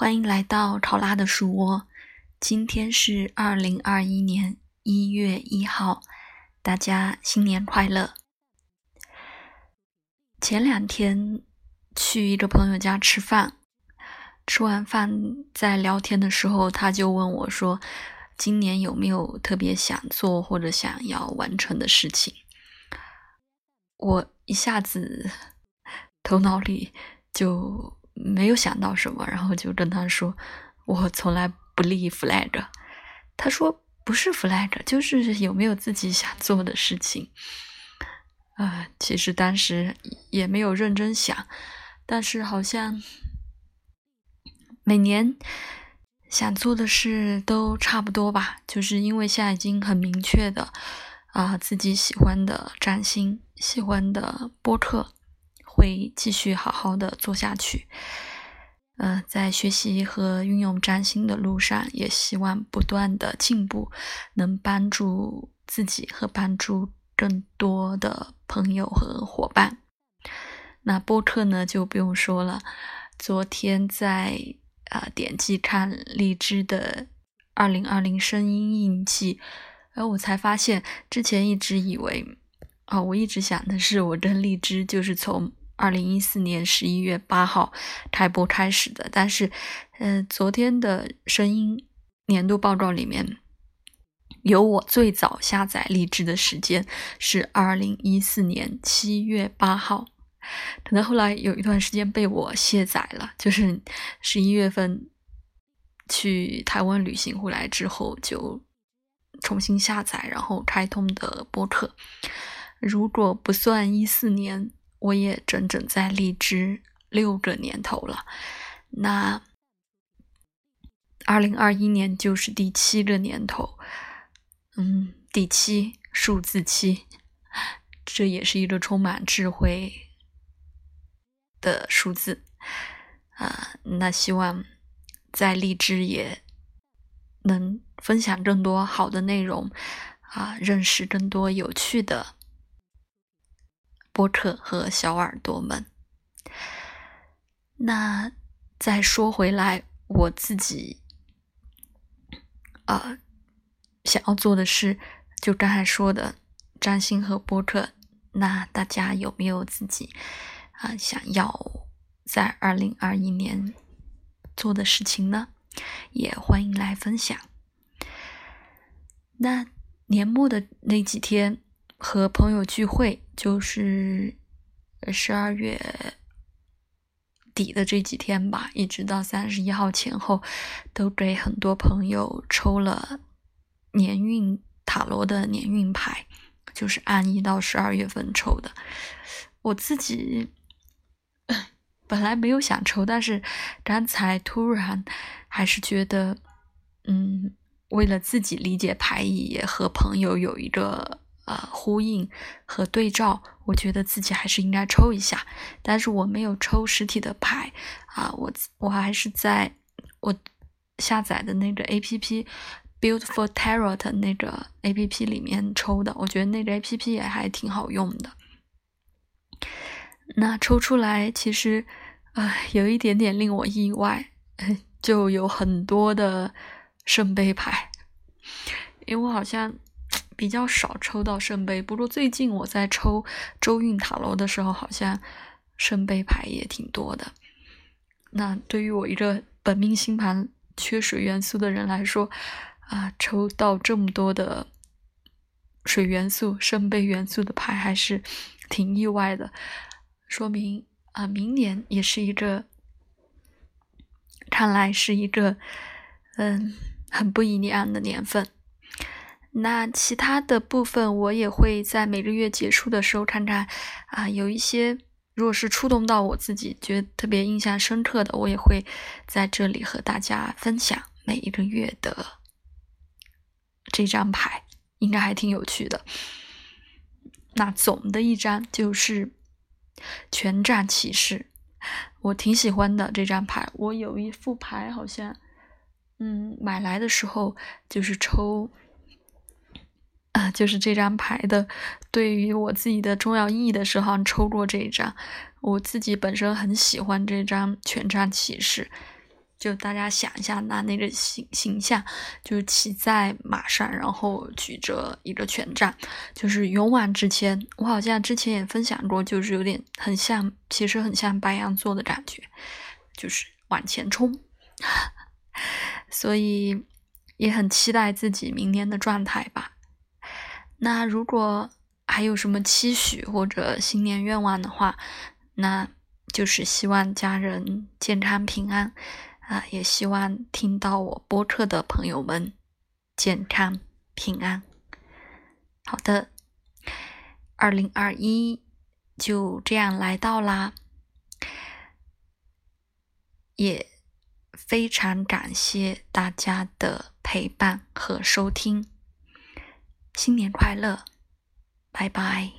欢迎来到考拉的书窝。今天是二零二一年一月一号，大家新年快乐。前两天去一个朋友家吃饭，吃完饭在聊天的时候，他就问我说：“今年有没有特别想做或者想要完成的事情？”我一下子头脑里就。没有想到什么，然后就跟他说：“我从来不立 flag。”他说：“不是 flag，就是有没有自己想做的事情。”啊，其实当时也没有认真想，但是好像每年想做的事都差不多吧。就是因为现在已经很明确的啊，自己喜欢的占星，喜欢的播客。会继续好好的做下去，呃，在学习和运用占星的路上，也希望不断的进步，能帮助自己和帮助更多的朋友和伙伴。那播客呢，就不用说了。昨天在啊点击看荔枝的二零二零声音印记，然后我才发现，之前一直以为，啊，我一直想的是，我跟荔枝就是从。二零一四年十一月八号开播开始的，但是，呃，昨天的声音年度报告里面有我最早下载荔枝的时间是二零一四年七月八号，可能后来有一段时间被我卸载了，就是十一月份去台湾旅行回来之后就重新下载，然后开通的播客。如果不算一四年。我也整整在荔枝六个年头了，那二零二一年就是第七个年头，嗯，第七数字七，这也是一个充满智慧的数字啊。那希望在荔枝也能分享更多好的内容啊，认识更多有趣的。波特和小耳朵们，那再说回来，我自己啊想要做的事，就刚才说的占星和波特。那大家有没有自己啊想要在二零二一年做的事情呢？也欢迎来分享。那年末的那几天。和朋友聚会，就是十二月底的这几天吧，一直到三十一号前后，都给很多朋友抽了年运塔罗的年运牌，就是按一到十二月份抽的。我自己本来没有想抽，但是刚才突然还是觉得，嗯，为了自己理解牌意，也和朋友有一个。呃，呼应和对照，我觉得自己还是应该抽一下，但是我没有抽实体的牌啊，我我还是在我下载的那个 A P P Beautiful Tarot 那个 A P P 里面抽的，我觉得那个 A P P 也还挺好用的。那抽出来其实啊，有一点点令我意外，就有很多的圣杯牌，因为我好像。比较少抽到圣杯，不过最近我在抽周运塔罗的时候，好像圣杯牌也挺多的。那对于我一个本命星盘缺水元素的人来说，啊，抽到这么多的水元素、圣杯元素的牌，还是挺意外的。说明啊，明年也是一个，看来是一个，嗯，很不一样的年份。那其他的部分，我也会在每个月结束的时候看看，啊，有一些如果是触动到我自己，觉得特别印象深刻的，我也会在这里和大家分享每一个月的这张牌，应该还挺有趣的。那总的一张就是权杖骑士，我挺喜欢的这张牌，我有一副牌，好像，嗯，买来的时候就是抽。就是这张牌的，对于我自己的重要意义的时候，抽过这一张。我自己本身很喜欢这张权杖骑士，就大家想一下，那那个形形象，就是骑在马上，然后举着一个权杖，就是勇往直前。我好像之前也分享过，就是有点很像，其实很像白羊座的感觉，就是往前冲。所以也很期待自己明年的状态吧。那如果还有什么期许或者新年愿望的话，那就是希望家人健康平安。啊，也希望听到我播客的朋友们健康平安。好的，二零二一就这样来到啦，也非常感谢大家的陪伴和收听，新年快乐，拜拜。